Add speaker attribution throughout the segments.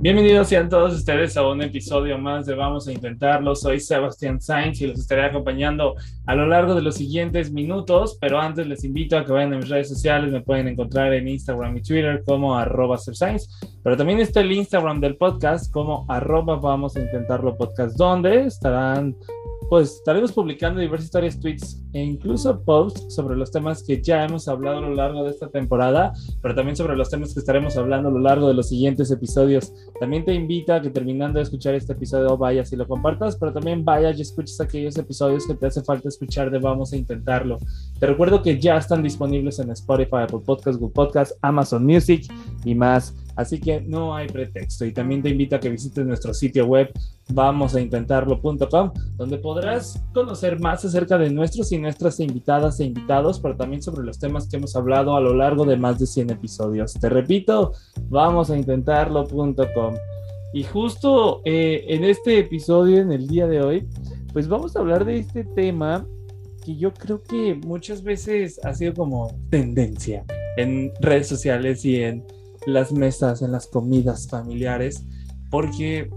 Speaker 1: Bienvenidos sean todos ustedes a un episodio más de Vamos a Intentarlo. Soy Sebastián Sainz y los estaré acompañando a lo largo de los siguientes minutos, pero antes les invito a que vayan a mis redes sociales, me pueden encontrar en Instagram y Twitter como arroba Sainz, pero también está el Instagram del podcast como arroba Vamos a Intentarlo Podcast, donde estarán pues estaremos publicando diversas historias, tweets e incluso posts sobre los temas que ya hemos hablado a lo largo de esta temporada, pero también sobre los temas que estaremos hablando a lo largo de los siguientes episodios. También te invito a que terminando de escuchar este episodio vayas y lo compartas, pero también vayas y escuches aquellos episodios que te hace falta escuchar de Vamos a Intentarlo. Te recuerdo que ya están disponibles en Spotify, Apple Podcasts, Google Podcasts, Amazon Music y más. Así que no hay pretexto. Y también te invito a que visites nuestro sitio web vamosaintentarlo.com, donde podrás conocer más acerca de nuestros y nuestras invitadas e invitados, pero también sobre los temas que hemos hablado a lo largo de más de 100 episodios. Te repito, vamosaintentarlo.com. Y justo eh, en este episodio, en el día de hoy, pues vamos a hablar de este tema que yo creo que muchas veces ha sido como tendencia en redes sociales y en las mesas, en las comidas familiares, porque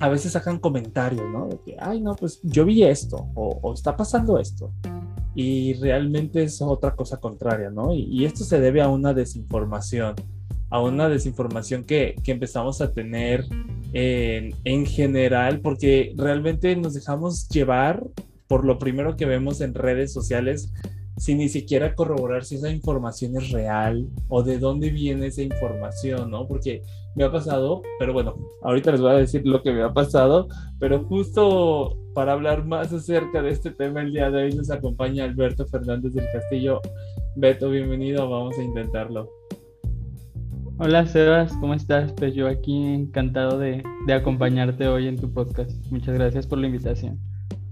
Speaker 1: a veces sacan comentarios, ¿no? De que, ay, no, pues yo vi esto, o, está pasando esto. Y realmente es otra cosa contraria, ¿no? Y, esto se debe a una desinformación, a una desinformación que, que empezamos a tener en, en general, porque realmente nos dejamos llevar por lo primero que vemos en redes sociales sin ni siquiera corroborar si esa información es real o de dónde viene esa información, ¿no? Porque me ha pasado, pero bueno, ahorita les voy a decir lo que me ha pasado, pero justo para hablar más acerca de este tema el día de hoy nos acompaña Alberto Fernández del Castillo. Beto, bienvenido, vamos a intentarlo.
Speaker 2: Hola Sebas, ¿cómo estás? Pues yo aquí encantado de, de acompañarte hoy en tu podcast. Muchas gracias por la invitación.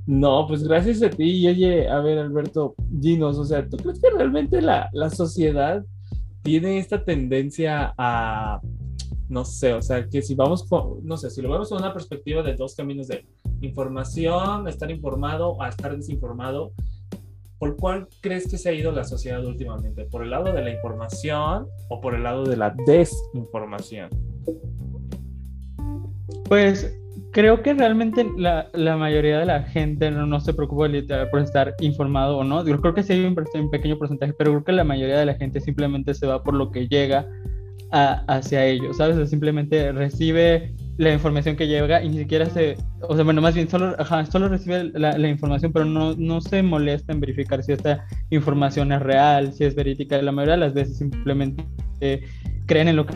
Speaker 1: No, pues gracias a ti. Y oye, a ver, Alberto, dinos, o sea, ¿tú crees que realmente la, la sociedad tiene esta tendencia a, no sé, o sea, que si vamos, no sé, si lo vemos con una perspectiva de dos caminos de información, estar informado, a estar desinformado, ¿por cuál crees que se ha ido la sociedad últimamente? ¿Por el lado de la información o por el lado de la desinformación?
Speaker 2: Pues creo que realmente la, la, mayoría de la gente no, no, se preocupa literal por estar informado o no. Yo creo que sí hay un, pequeño porcentaje, pero creo que la mayoría de la gente simplemente se va por lo que llega a, hacia ellos, ¿sabes? O simplemente recibe la información que llega y ni siquiera se, o sea, bueno, más bien solo, solo recibe la, información, pero no, no se molesta en verificar si esta información es real, si es verídica. La mayoría de las veces simplemente eh, creen en lo que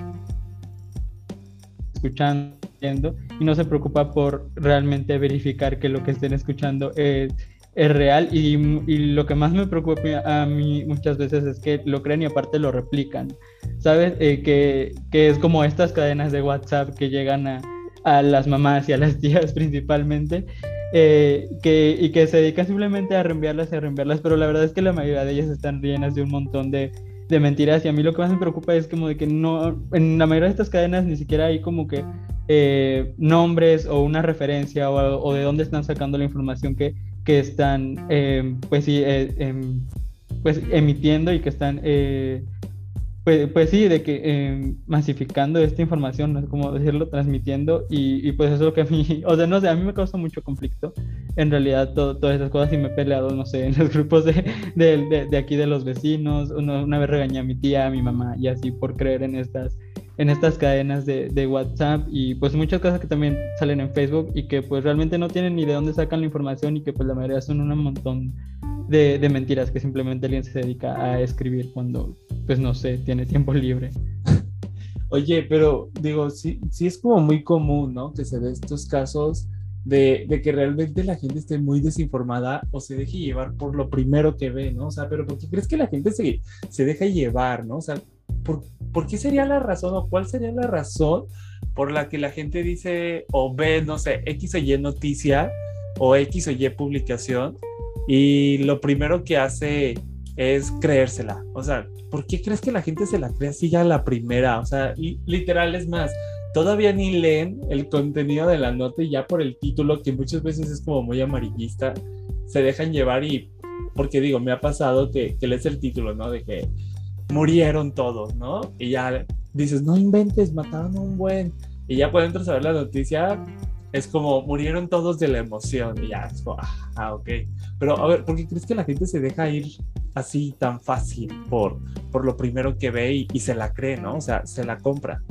Speaker 2: y no se preocupa por realmente verificar que lo que estén escuchando es, es real y, y, lo que más me preocupa a mí muchas veces es que lo creen y aparte lo replican, ¿sabes? Eh, que, que, es como estas cadenas de WhatsApp que llegan a, a las mamás y a las tías principalmente. Eh, que, y que se dedican simplemente a reenviarlas y a reenviarlas, pero la verdad es que la mayoría de ellas están llenas de un montón de, de mentiras y a mí lo que más me preocupa es como de que no, en la mayoría de estas cadenas ni siquiera hay como que eh, nombres o una referencia o, de dónde están sacando la información que, que están eh, pues sí eh, em, pues emitiendo y que están pues, pues, sí de que em, masificando esta información no sé cómo decirlo transmitiendo y, pues eso es lo que a mí o sea no sé a mí me causa mucho conflicto en realidad todas esas cosas y me he peleado no sé en los grupos de, de, de, aquí de los vecinos una, una vez regañé a mi tía a mi mamá y así por creer en estas en estas cadenas de, de, WhatsApp y pues muchas cosas que también salen en Facebook y que pues realmente no tienen ni de dónde sacan la información y que pues la mayoría son un montón de, de mentiras que simplemente alguien se dedica a escribir cuando pues no sé, tiene tiempo libre.
Speaker 1: Oye, pero digo, sí, sí es como muy común, ¿no? Que se ve estos casos de, de, que realmente la gente esté muy desinformada o se deje llevar por lo primero que ve, ¿no? O sea, pero ¿por qué crees que la gente se, se deja llevar, ¿no? O sea, ¿por, ¿por qué sería la razón o cuál sería la razón por la que la gente dice o ve, no sé, X o Y noticia o X o Y publicación y lo primero que hace es creérsela. O sea, ¿por qué crees que la gente se la cree así ya la primera? O sea, literal es más, todavía ni leen el contenido de la nota y ya por el título, que muchas veces es como muy amarillista, se dejan llevar y, porque digo, me ha pasado que, lees el título, ¿no? De que murieron todos, ¿no? Y ya dices, no inventes, mataron a un buen. Y ya por dentro saber la noticia, es como murieron todos de la emoción. Y ya, es como, ah, ok. Pero a ver, ¿por qué crees que la gente se deja ir así tan fácil por, por lo primero que ve y, y se la cree, ¿no? O sea, se la compra.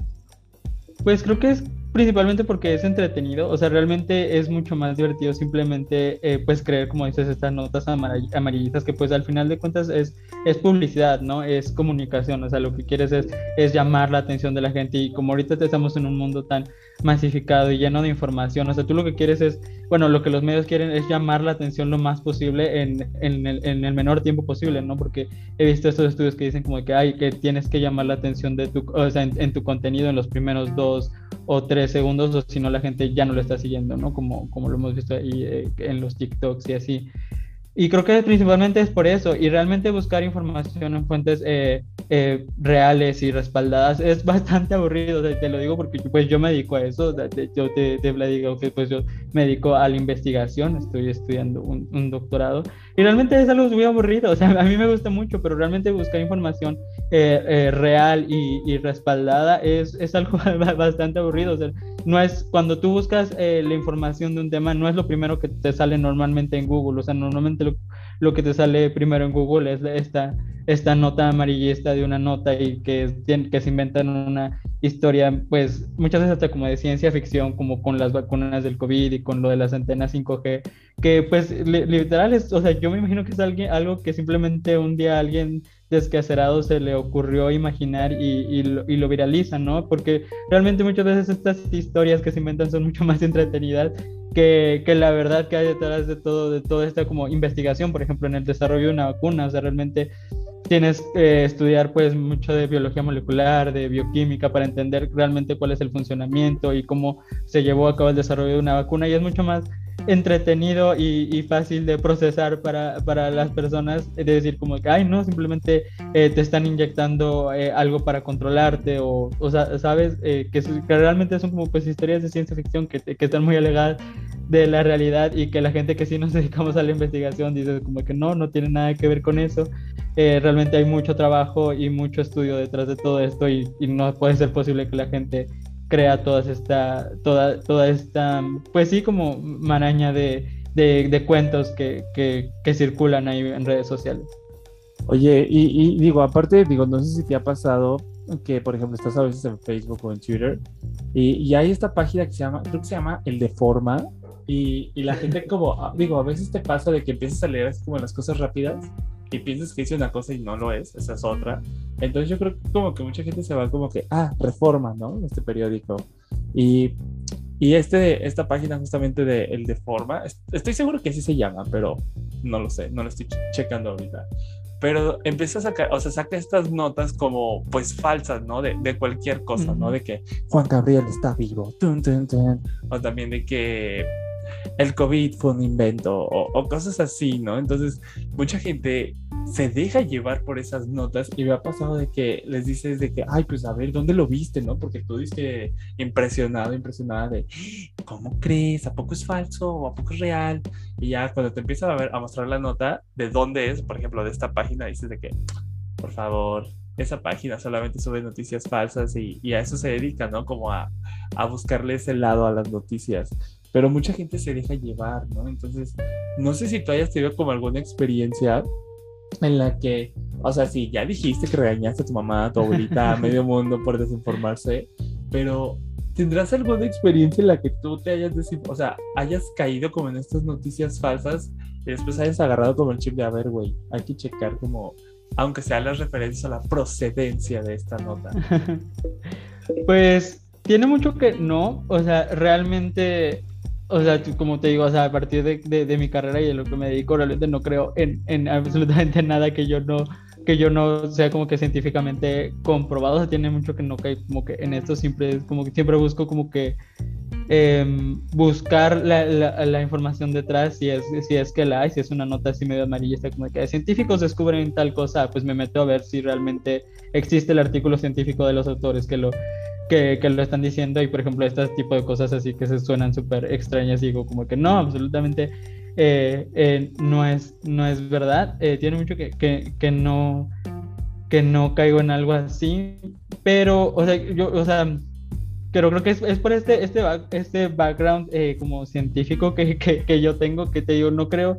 Speaker 2: Pues creo que es principalmente porque es entretenido, o sea, realmente es mucho más divertido simplemente, eh, pues, creer, como dices, estas notas amarillistas que, pues, al final de cuentas es, es publicidad, ¿no? Es comunicación, o sea, lo que quieres es, es llamar la atención de la gente y como ahorita estamos en un mundo tan masificado y lleno de información, o sea, tú lo que quieres es, bueno, lo que los medios quieren es llamar la atención lo más posible en, en, el, en el, menor tiempo posible, ¿no? Porque he visto estos estudios que dicen como que, hay que tienes que llamar la atención de tu, o sea, en tu contenido en los primeros dos o tres segundos, o si no la gente ya no lo está siguiendo, ¿no? Como, como lo hemos visto ahí eh, en los TikToks y así. Y creo que principalmente es por eso, y realmente buscar información en fuentes eh, eh, reales y respaldadas. Es bastante aburrido, te, lo digo porque pues yo me dedico a eso, yo te, te digo que pues yo me dedico a la investigación, estoy estudiando un, un, doctorado, y realmente es algo muy aburrido, o sea, a mí me gusta mucho, pero realmente buscar información eh, real y, y, respaldada es, es algo bastante aburrido, o sea, no es, cuando tú buscas la información de un tema, no es lo primero que te sale normalmente en Google, o sea, normalmente lo, que te sale primero en Google es esta, esta nota amarillista de una nota y que, que se inventan una historia, pues muchas veces hasta como de ciencia ficción, como con las vacunas del COVID y con lo de las antenas 5G, que pues literal es, o sea, yo me imagino que es alguien, algo que simplemente un día alguien descacerado se le ocurrió imaginar y, y, lo, y, ¿no? Porque realmente muchas veces estas historias que se inventan son mucho más entretenidas que, que, la verdad que hay detrás de todo, de toda esta como investigación, por ejemplo, en el desarrollo de una vacuna, o sea, realmente tienes que estudiar pues mucho de biología molecular, de bioquímica para entender realmente cuál es el funcionamiento y cómo se llevó a cabo el desarrollo de una vacuna y es mucho más entretenido y, fácil de procesar para, para, las personas, de decir como que, ay, no, simplemente eh, te están inyectando eh, algo para controlarte o, o sabes, eh, que, realmente son como pues historias de ciencia ficción que, que, están muy alegadas de la realidad y que la gente que sí nos dedicamos a la investigación dice como que no, no tiene nada que ver con eso. realmente hay mucho trabajo y mucho estudio detrás de todo esto y no puede ser posible que la gente crea toda esta, toda, toda esta, pues sí, como maraña de, de, cuentos que, que, que, circulan ahí en redes sociales.
Speaker 1: Oye, y, y, digo, aparte, digo, no sé si te ha pasado que, por ejemplo, estás a veces en Facebook o en Twitter y, y hay esta página que se llama, creo que se llama El Deforma y, y la gente como, ah, digo, a veces te pasa de que empiezas a leer así como las cosas rápidas y piensas que dice una cosa y no lo es, esa es otra. Entonces yo creo que como que mucha gente se va como que, ah, reforma, ¿no? Este periódico. Y, y este, esta página justamente de El de Forma, estoy seguro que así se llama, pero no lo sé, no lo estoy checando ahorita. Pero empieza a sacar, o sea, saca estas notas como pues falsas, ¿no? De, de cualquier cosa, ¿no? De que Juan Gabriel está vivo, o también de que el COVID fue un invento o, cosas así, ¿no? Entonces, mucha gente se deja llevar por esas notas y me ha pasado de que les dices de que, ay, pues a ver, ¿dónde lo viste, no? Porque tú dices impresionado, impresionada de, ¿cómo crees? ¿A poco es falso o a poco es real? Y ya cuando te empiezan a ver, a mostrar la nota de dónde es, por ejemplo, de esta página, dices de que, por favor, esa página solamente sube noticias falsas y, a eso se dedica, ¿no? Como a, a buscarle ese lado a las noticias pero mucha gente se deja llevar, ¿no? Entonces, no sé si tú hayas tenido como alguna experiencia en la que, o sea, sí, ya dijiste que regañaste a tu mamá, a tu abuelita, a medio mundo por desinformarse, pero ¿tendrás alguna experiencia en la que tú te hayas, o sea, hayas caído como en estas noticias falsas y después hayas agarrado como el chip de, a ver, güey, hay que checar como, aunque sean las referencias a la procedencia de esta nota?
Speaker 2: pues tiene mucho que no, o sea, realmente o sea, como te digo, o sea, a partir de, de, mi carrera y de lo que me dedico, realmente no creo en, en absolutamente nada que yo no, que yo no sea como que científicamente comprobado, o sea, tiene mucho que no cae como que en esto. Siempre como que siempre busco como que em, buscar la, la, información detrás. Si es, si es que la hay, si es una nota así medio amarillista como que científicos descubren tal cosa, pues me meto a ver si realmente existe el artículo científico de los autores que lo que, lo están diciendo y por ejemplo este tipo de cosas así que se suenan súper extrañas digo como que no, absolutamente eh, eh, no, es, no es verdad. Eh, tiene mucho que, que, que, no, que no caigo en algo así, pero, o sea, yo, o sea, creo que es, es por este, este, este background como científico que, que, yo tengo, que te digo, no creo,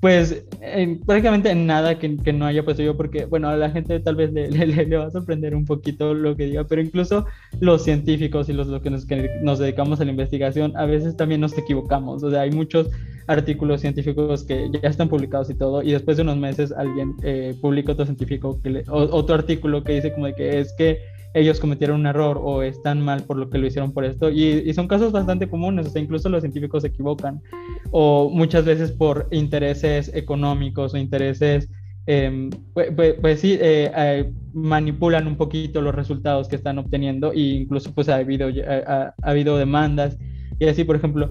Speaker 2: pues, en, prácticamente en nada que, no haya puesto yo, porque, bueno, a la gente tal vez le, le, le, va a sorprender un poquito lo que diga, pero incluso los científicos y los, los que, nos, que nos dedicamos a la investigación, a veces también nos equivocamos, o sea, hay muchos artículos científicos que ya están publicados y todo, y después de unos meses alguien eh, publica otro científico, que otro artículo que dice como de que es que ellos cometieron un error o están mal por lo que lo hicieron por esto, y, son casos bastante comunes, o sea, incluso los científicos se equivocan, o muchas veces por intereses económicos o intereses... Em, pues, pues, pues, sí, eh, eh, manipulan un poquito los resultados que están obteniendo e incluso pues ha habido, ha, ha habido demandas. Y así, por ejemplo,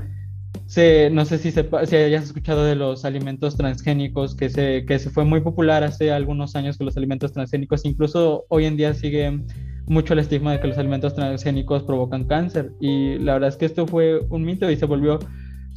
Speaker 2: no sé si, se, si hayas escuchado de los alimentos transgénicos, que se, que se fue muy popular hace algunos años con los alimentos transgénicos, incluso hoy en día sigue mucho el estigma de que los alimentos transgénicos provocan cáncer. Y la verdad es que esto fue un mito y se volvió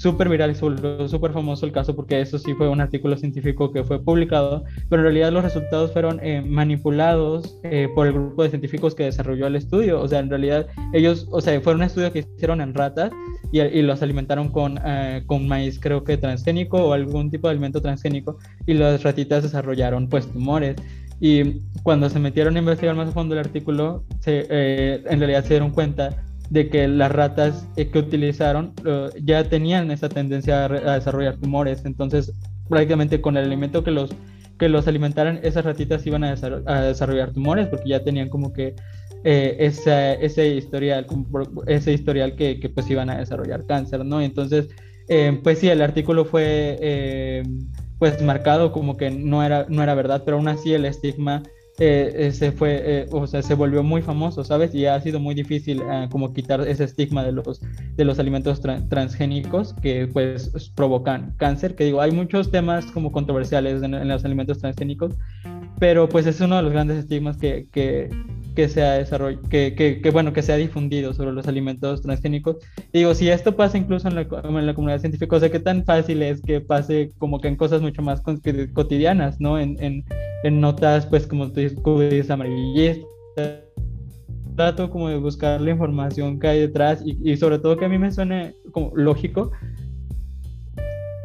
Speaker 2: súper viral se volvió súper famoso el caso porque eso sí fue un artículo científico que fue publicado, pero en realidad los resultados fueron eh, manipulados eh, por el grupo de científicos que desarrolló el estudio. O sea, en realidad ellos, o sea, fue un estudio que hicieron en ratas y, y los alimentaron con, eh, con maíz, creo que transgénico o algún tipo de alimento transgénico y las ratitas desarrollaron pues tumores. Y cuando se metieron a investigar más a fondo el artículo, se, en realidad se dieron cuenta de que las ratas eh, que utilizaron eh, ya tenían esa tendencia a, desarrollar tumores. Entonces, prácticamente con el alimento que los, que los alimentaran, esas ratitas iban a, desarrollar tumores porque ya tenían como que eh, ese historial, ese historial que, que, pues iban a desarrollar cáncer, ¿no? Entonces, pues sí, el artículo fue pues marcado como que no era, no era verdad, pero aún así el estigma eh, eh, se fue, eh, o sea, se volvió muy famoso, ¿sabes? Y ha sido muy difícil como quitar ese estigma de los, de los alimentos transgénicos que pues provocan cáncer, que digo, hay muchos temas como controversiales en, en los alimentos transgénicos, pero pues es uno de los grandes estigmas que, que, que se ha que, que, que, bueno, que se ha difundido sobre los alimentos transgénicos. digo, si esto pasa incluso en la, en la, comunidad científica, o sea, qué tan fácil es que pase como que en cosas mucho más cotidianas, ¿no? En, en, en notas, pues, como tú dices, amarillistas. Trato como de buscar la información que hay detrás y, y sobre todo que a mí me suene como lógico,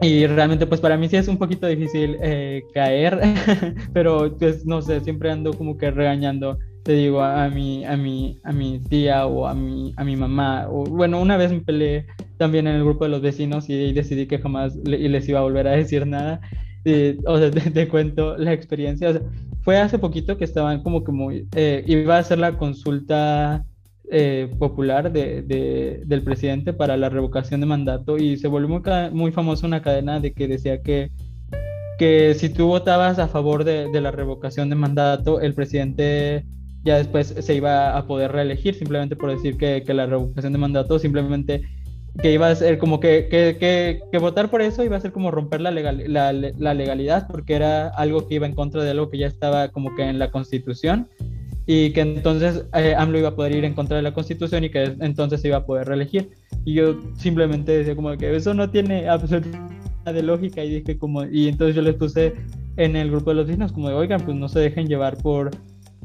Speaker 2: y realmente pues para mí sí es un poquito difícil eh, caer, pero pues no sé, siempre ando como que regañando te digo, a, mi, a, mi, a mi tía o a mi, a mi mamá. O, bueno, una vez me peleé también en el grupo de los vecinos y, decidí que jamás les iba a volver a decir nada. o sea, te, cuento la experiencia. fue hace poquito que estaban como que muy... Eh, iba a hacer la consulta eh, popular de, de, del presidente para la revocación de mandato y se volvió muy, muy famosa una cadena de que decía que que si tú votabas a favor de, de la revocación de mandato, el presidente ya después se iba a poder reelegir simplemente por decir que, que la revocación de mandato simplemente que iba a ser como que, que, que, votar por eso iba a ser como romper la, legal, la, la, legalidad porque era algo que iba en contra de algo que ya estaba como que en la constitución y que entonces eh, AMLO iba a poder ir en contra de la constitución y que entonces se iba a poder reelegir. Y yo simplemente decía como que eso no tiene absolutamente de lógica y dije como y entonces yo les puse en el grupo de los vecinos como de oigan pues no se dejen llevar por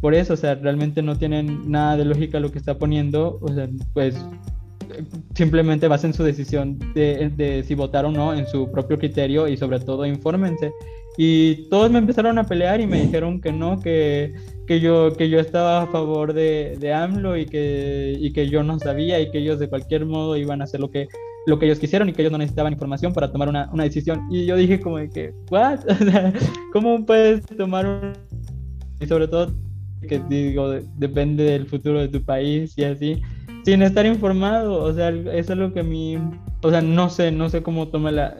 Speaker 2: por eso, o sea, realmente no tienen nada de lógica lo que está poniendo, o sea, pues simplemente basen su decisión de, de, si votar o no en su propio criterio y sobre todo infórmense. Y todos me empezaron a pelear y me dijeron que no, que, que, yo, que yo estaba a favor de, de AMLO y que, y que yo no sabía y que ellos de cualquier modo iban a hacer lo que, lo que ellos quisieron y que ellos no necesitaban información para tomar una, una decisión. Y yo dije como de que, ¿what? ¿Cómo puedes tomar un... Y sobre todo que digo, depende del futuro de tu país y así, sin estar informado, o sea, eso es lo que a mí o sea, no sé, no sé cómo toma las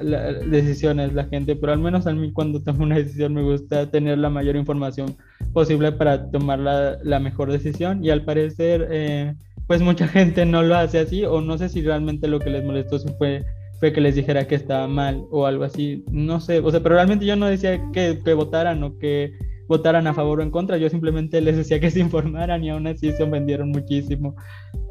Speaker 2: decisiones la gente, pero al menos a mí cuando tomo una decisión me gusta tener la mayor información posible para tomar la, la mejor decisión y al parecer, eh, pues mucha gente no lo hace así o no sé si realmente lo que les molestó fue, fue que les dijera que estaba mal o algo así, no sé, o sea, pero realmente yo no decía que, que votaran o que votaran a favor o en contra, yo simplemente les decía que se informaran y aún así se vendieron muchísimo.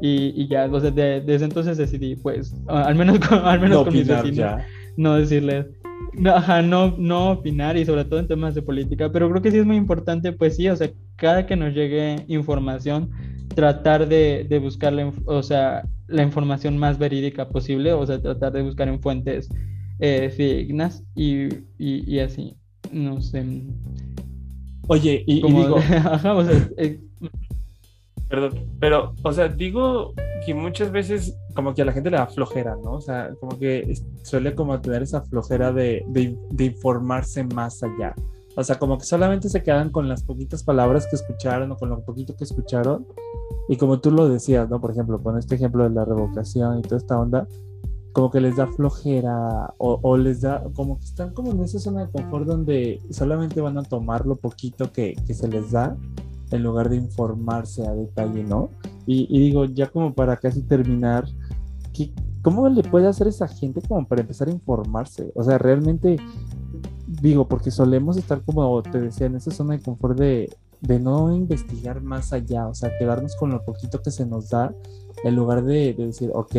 Speaker 2: Y, y ya, o sea, desde entonces decidí, pues, al menos con, al menos con mis vecinos, no decirles, no, ajá, no, no opinar y sobre todo en temas de política, pero creo que sí es muy importante, pues sí, o sea, cada que nos llegue información, tratar de, de buscar la, o sea, la información más verídica posible, o sea, tratar de buscar en fuentes eh, fidedignas y, y, y así, no sé.
Speaker 1: Oye, y, digo. o sea, eh, Perdón, pero, o sea, digo que muchas veces como que a la gente le da flojera, ¿no? O sea, como que suele como tener esa flojera de, de, informarse más allá. O sea, como que solamente se quedan con las poquitas palabras que escucharon o con lo poquito que escucharon. Y como tú lo decías, ¿no? Por ejemplo, con este ejemplo de la revocación y toda esta onda, como que les da flojera o, les da, como que están como en esa zona de confort donde solamente van a tomar lo poquito que, que se les da en lugar de informarse a detalle, ¿no? Y, digo, ya como para casi terminar, ¿qué, ¿cómo le puede hacer esa gente como para empezar a informarse? O sea, realmente, digo, porque solemos estar como te decía, en esa zona de confort de, de no investigar más allá, o sea, quedarnos con lo poquito que se nos da en lugar de, decir, ok,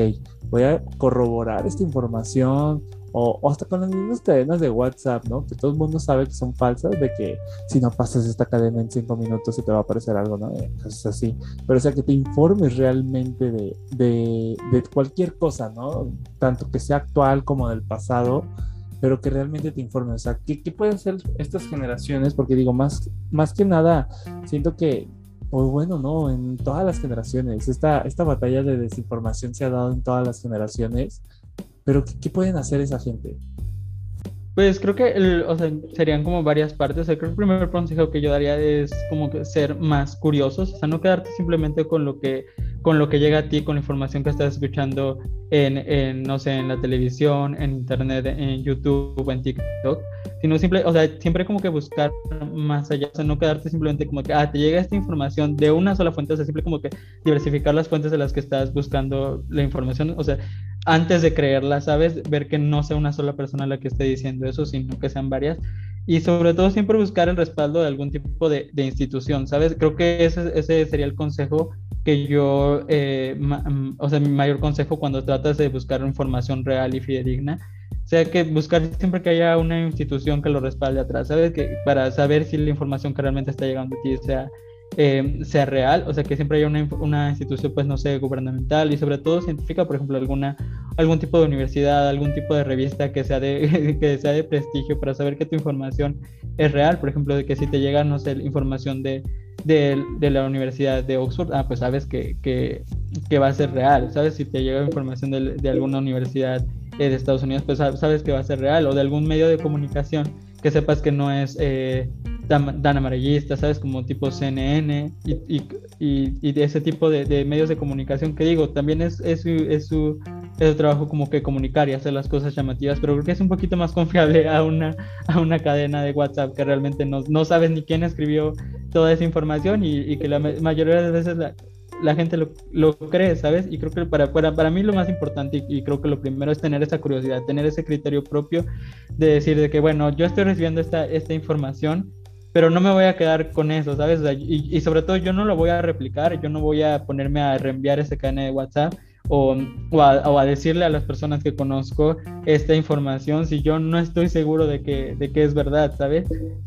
Speaker 1: voy a corroborar esta información o, hasta con las mismas cadenas de WhatsApp, ¿no? Que todo el mundo sabe que son falsas, de que si no pasas esta cadena en cinco minutos se te va a aparecer algo, ¿no? Entonces así. Pero o sea, que te informes realmente de, de, de cualquier cosa, ¿no? Tanto que sea actual como del pasado pero que realmente te informes. O sea, ¿qué, ¿qué, pueden hacer estas generaciones? Porque digo, más, más que nada, siento que, pues bueno, no, en todas las generaciones. Esta, esta batalla de desinformación se ha dado en todas las generaciones. Pero ¿qué, pueden hacer esa gente?
Speaker 2: Pues creo que o sea, serían como varias partes. creo que el primer consejo que yo daría es como que ser más curiosos, o sea, no quedarte simplemente con lo que con lo que llega a ti, con la información que estás escuchando en, en, no sé, en la televisión, en internet, en YouTube, en TikTok, sino simple, o sea, siempre como que buscar más allá, o sea, no quedarte simplemente como que, ah, te llega esta información de una sola fuente, o sea, simple como que diversificar las fuentes de las que estás buscando la información, o sea, antes de creerla, ¿sabes? Ver que no sea una sola persona la que esté diciendo eso, sino que sean varias. Y sobre todo siempre buscar el respaldo de algún tipo de, institución, ¿sabes? Creo que ese, sería el consejo que yo, eh, mm, o sea, mi mayor consejo cuando tratas de buscar información real y fidedigna, sea que buscar siempre que haya una institución que lo respalde atrás, ¿sabes? Que para saber si la información que realmente está llegando a ti sea, eh, sea real, o sea, que siempre haya una, institución, pues, no sé, gubernamental y sobre todo científica, por ejemplo, alguna, algún tipo de universidad, algún tipo de revista que sea de, que sea de prestigio para saber que tu información es real, por ejemplo, de que si te llega, no sé, información de de, la Universidad de Oxford, ah, pues sabes que, que, que, va a ser real, ¿sabes? Si te llega información de, de alguna universidad eh, de Estados Unidos, pues sabes que va a ser real, o de algún medio de comunicación que sepas que no es eh, tan, amarillista, ¿sabes? Como tipo CNN y, y, y, de ese tipo de, de, medios de comunicación que digo, también es, es, su, es, su, es, su, trabajo como que comunicar y hacer las cosas llamativas, pero creo que es un poquito más confiable a una, a una cadena de WhatsApp que realmente no, no sabes ni quién escribió toda esa información y, que la mayoría de las veces la, la gente lo, lo, cree, ¿sabes? Y creo que para, para, para mí lo más importante y, creo que lo primero es tener esa curiosidad, tener ese criterio propio de decir de que, bueno, yo estoy recibiendo esta, esta información, pero no me voy a quedar con eso, ¿sabes? y, sobre todo yo no lo voy a replicar, yo no voy a ponerme a reenviar ese cadena de WhatsApp o, o, a, decirle a las personas que conozco esta información si yo no estoy seguro de que, de que es verdad, ¿sabes?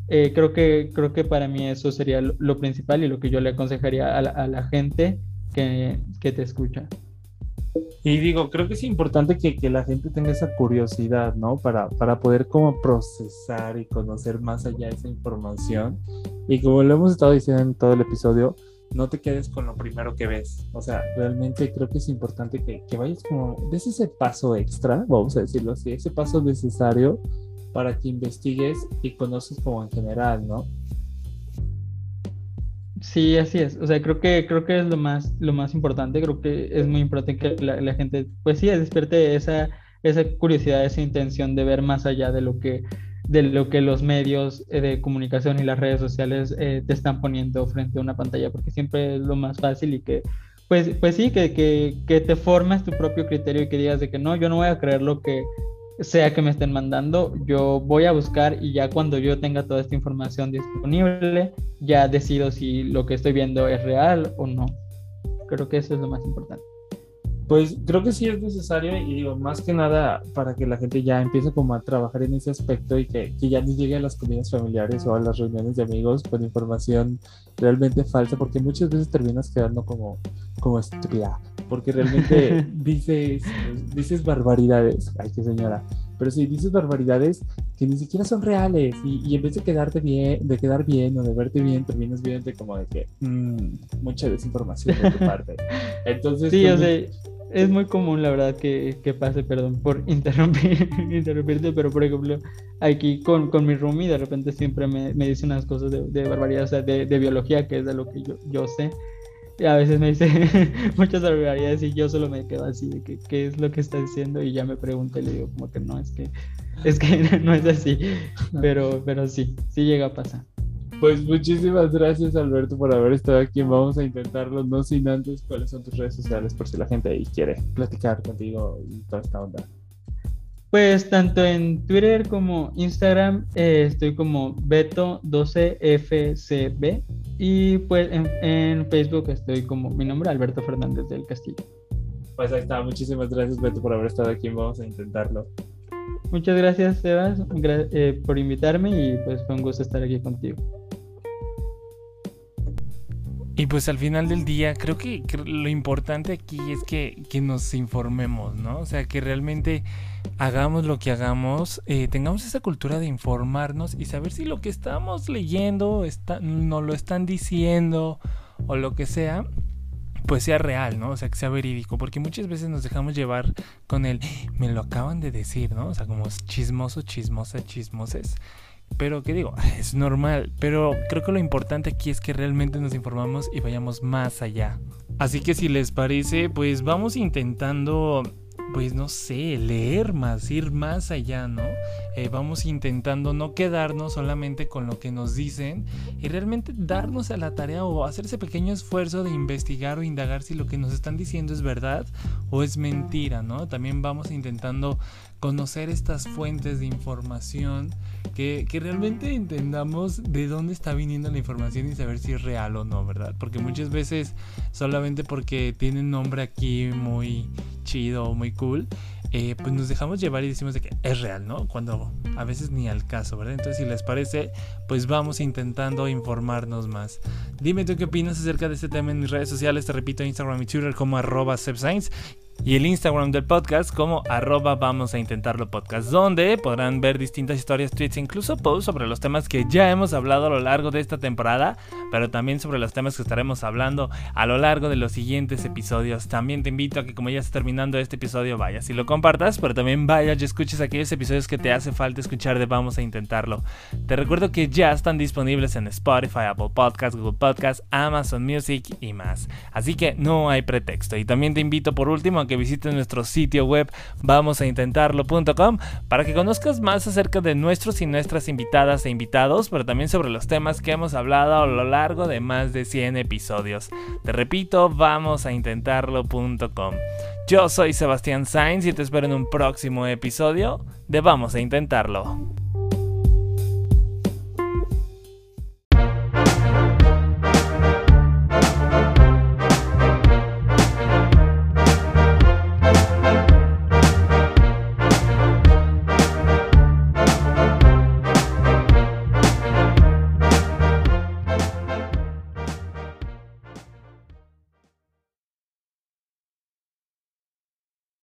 Speaker 2: Eh, creo, que, creo que para mí eso sería lo, principal y lo que yo le aconsejaría a la, a la gente que, que, te escucha.
Speaker 1: Y digo, creo que es importante que, que, la gente tenga esa curiosidad, ¿no? Para, para poder como procesar y conocer más allá esa información. Y como lo hemos estado diciendo en todo el episodio, no te quedes con lo primero que ves. O sea, realmente creo que es importante que, que vayas como, des ese paso extra, vamos a decirlo así, ese paso necesario para que investigues y conoces como en general, ¿no?
Speaker 2: Sí, así es. O sea, creo que creo que es lo más lo más importante. Creo que es muy importante que la, gente, pues sí, despierte esa esa curiosidad, esa intención de ver más allá de lo que de lo que los medios eh, de comunicación y las redes sociales eh, te están poniendo frente a una pantalla, porque siempre es lo más fácil y que, pues, pues sí, que, que, que te formes tu propio criterio y que digas de que no, yo no voy a creer lo que sea que me estén mandando, yo voy a buscar y ya cuando yo tenga toda esta información disponible, ya decido si lo que estoy viendo es real o no. Creo que eso es lo más importante.
Speaker 3: Pues creo que sí es necesario y digo, más que nada para que la gente ya empiece como a trabajar en ese aspecto y que, que ya no llegue a las comidas familiares o a las reuniones de amigos con información realmente falsa, porque muchas veces terminas quedando como, como estúpida, porque realmente dices, dices barbaridades, ay qué señora, pero sí dices barbaridades que ni siquiera son reales y, y, en vez de quedarte bien, de quedar bien o de verte bien, terminas viéndote como de que mmm, mucha desinformación de tu parte. Entonces,
Speaker 2: sí, pues, o sea, es muy común, la verdad, que, que pase, perdón por interrumpir, interrumpirte, pero por ejemplo, aquí con, con mi roomie de repente siempre me, me dice unas cosas de, de barbaridad, o sea, de, de, biología, que es de lo que yo, yo sé. Y a veces me dice muchas barbaridades y yo solo me quedo así de que qué es lo que está diciendo y ya me pregunto y le digo como que no, es que, es que no es así, pero, pero sí, sí llega a pasar.
Speaker 3: Pues muchísimas gracias Alberto por haber estado aquí. Vamos a intentarlo, no sin antes cuáles son tus redes sociales por si la gente ahí quiere platicar contigo y toda esta onda.
Speaker 2: Pues tanto en Twitter como Instagram eh, estoy como Beto12FCB y pues en, en, Facebook estoy como mi nombre Alberto Fernández del Castillo.
Speaker 3: Pues ahí está, muchísimas gracias Beto por haber estado aquí. Vamos a intentarlo.
Speaker 2: Muchas gracias Sebas eh, por invitarme y pues fue un gusto estar aquí contigo.
Speaker 1: Y pues al final del día creo que, lo importante aquí es que, que, nos informemos, ¿no? O sea, que realmente hagamos lo que hagamos, eh, tengamos esa cultura de informarnos y saber si lo que estamos leyendo está, nos lo están diciendo o lo que sea, pues sea real, ¿no? O sea, que sea verídico, porque muchas veces nos dejamos llevar con el, me lo acaban de decir, ¿no? O sea, como chismoso, chismosa, chismoses. Pero, ¿qué digo? Es normal. Pero creo que lo importante aquí es que realmente nos informamos y vayamos más allá. Así que si les parece, pues vamos intentando pues no sé, leer más, ir más allá, ¿no? Eh, vamos intentando no quedarnos solamente con lo que nos dicen y realmente darnos a la tarea o hacer ese pequeño esfuerzo de investigar o indagar si lo que nos están diciendo es verdad o es mentira, ¿no? También vamos intentando conocer estas fuentes de información, que, que, realmente entendamos de dónde está viniendo la información y saber si es real o no, ¿verdad? Porque muchas veces solamente porque tiene un nombre aquí muy chido muy cool, eh, pues nos dejamos llevar y decimos de que es real, ¿no? Cuando a veces ni al caso, ¿verdad? Entonces si les parece, pues vamos intentando informarnos más. Dime tú qué opinas acerca de este tema en mis redes sociales, te repito, Instagram y Twitter como arroba y el Instagram del podcast como arroba vamos a intentarlo podcast, donde podrán ver distintas historias, tweets, incluso posts sobre los temas que ya hemos hablado a lo largo de esta temporada, pero también sobre los temas que estaremos hablando a lo largo de los siguientes episodios. También te invito a que como ya está terminando este episodio, vayas y lo compartas, pero también vayas y escuches aquellos episodios que te hace falta escuchar de Vamos a Intentarlo. Te recuerdo que ya están disponibles en Spotify, Apple Podcasts, Google Podcasts, Amazon Music y más. Así que no hay pretexto. Y también te invito por último que visites nuestro sitio web vamosaintentarlo.com para que conozcas más acerca de nuestros y nuestras invitadas e invitados, pero también sobre los temas que hemos hablado a lo largo de más de 100 episodios. Te repito, vamosaintentarlo.com. Yo soy Sebastián Sainz y te espero en un próximo episodio de Vamos a Intentarlo.